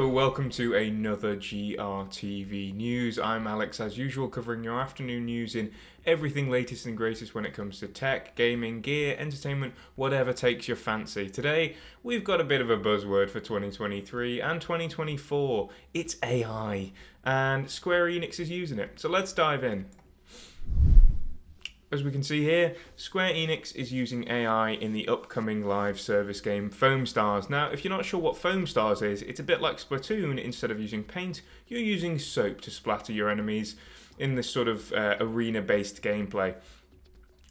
Hello, welcome to another GRTV News. I'm Alex, as usual, covering your afternoon news in everything latest and greatest when it comes to tech, gaming, gear, entertainment, whatever takes your fancy. Today, we've got a bit of a buzzword for 2023 and 2024. It's AI, and Square Enix is using it. So let's dive in. As we can see here, Square Enix is using AI in the upcoming live service game Foamstars. Now, if you're not sure what Foamstars is, it's a bit like Splatoon. Instead of using paint, you're using soap to splatter your enemies in this sort of uh, arena based gameplay.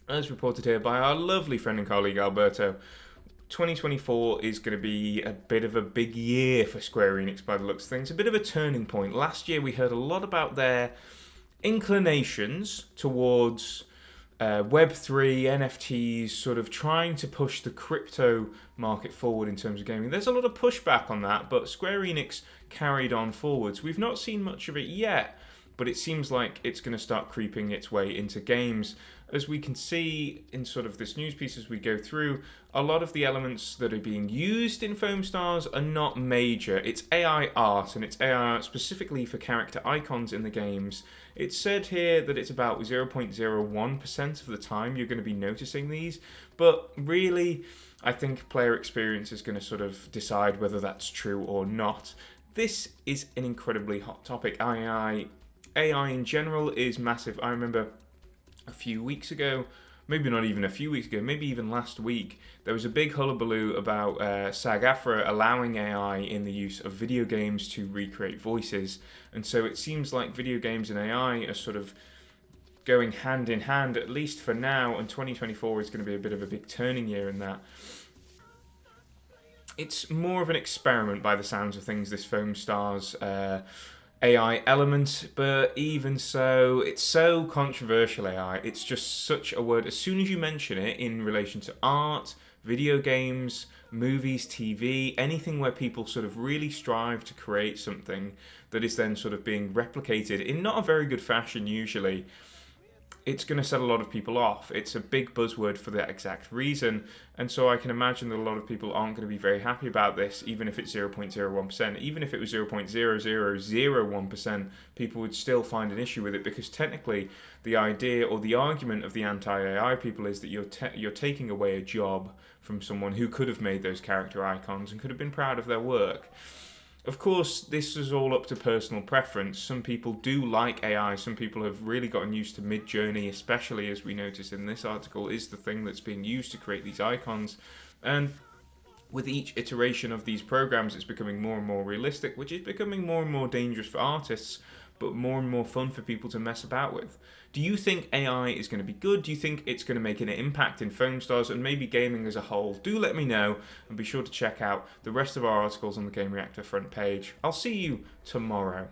As reported here by our lovely friend and colleague Alberto, 2024 is going to be a bit of a big year for Square Enix by the looks of things, a bit of a turning point. Last year we heard a lot about their inclinations towards uh, Web3, NFTs, sort of trying to push the crypto market forward in terms of gaming. There's a lot of pushback on that, but Square Enix carried on forwards. We've not seen much of it yet, but it seems like it's going to start creeping its way into games. As we can see in sort of this news piece as we go through, a lot of the elements that are being used in Foamstars are not major. It's AI art, and it's AI art specifically for character icons in the games. It's said here that it's about 0.01% of the time you're going to be noticing these, but really, I think player experience is going to sort of decide whether that's true or not. This is an incredibly hot topic. AI, AI in general is massive. I remember a few weeks ago, maybe not even a few weeks ago, maybe even last week, there was a big hullabaloo about uh, SAG-AFTRA allowing AI in the use of video games to recreate voices. And so it seems like video games and AI are sort of going hand in hand, at least for now, and 2024 is going to be a bit of a big turning year in that. It's more of an experiment by the sounds of things, this Foamstars. Uh, AI element, but even so, it's so controversial AI. It's just such a word. As soon as you mention it in relation to art, video games, movies, TV, anything where people sort of really strive to create something that is then sort of being replicated in not a very good fashion, usually it's going to set a lot of people off. It's a big buzzword for that exact reason. And so I can imagine that a lot of people aren't going to be very happy about this, even if it's 0.01%. Even if it was 0.0001%, people would still find an issue with it because technically the idea or the argument of the anti AI people is that you're, te- you're taking away a job from someone who could have made those character icons and could have been proud of their work. Of course, this is all up to personal preference. Some people do like AI. Some people have really gotten used to Midjourney, especially as we notice in this article, is the thing that's being used to create these icons. And with each iteration of these programs, it's becoming more and more realistic, which is becoming more and more dangerous for artists but more and more fun for people to mess about with. Do you think AI is going to be good? Do you think it's going to make an impact in Foamstars and maybe gaming as a whole? Do let me know and be sure to check out the rest of our articles on the Gamereactor front page. I'll see you tomorrow.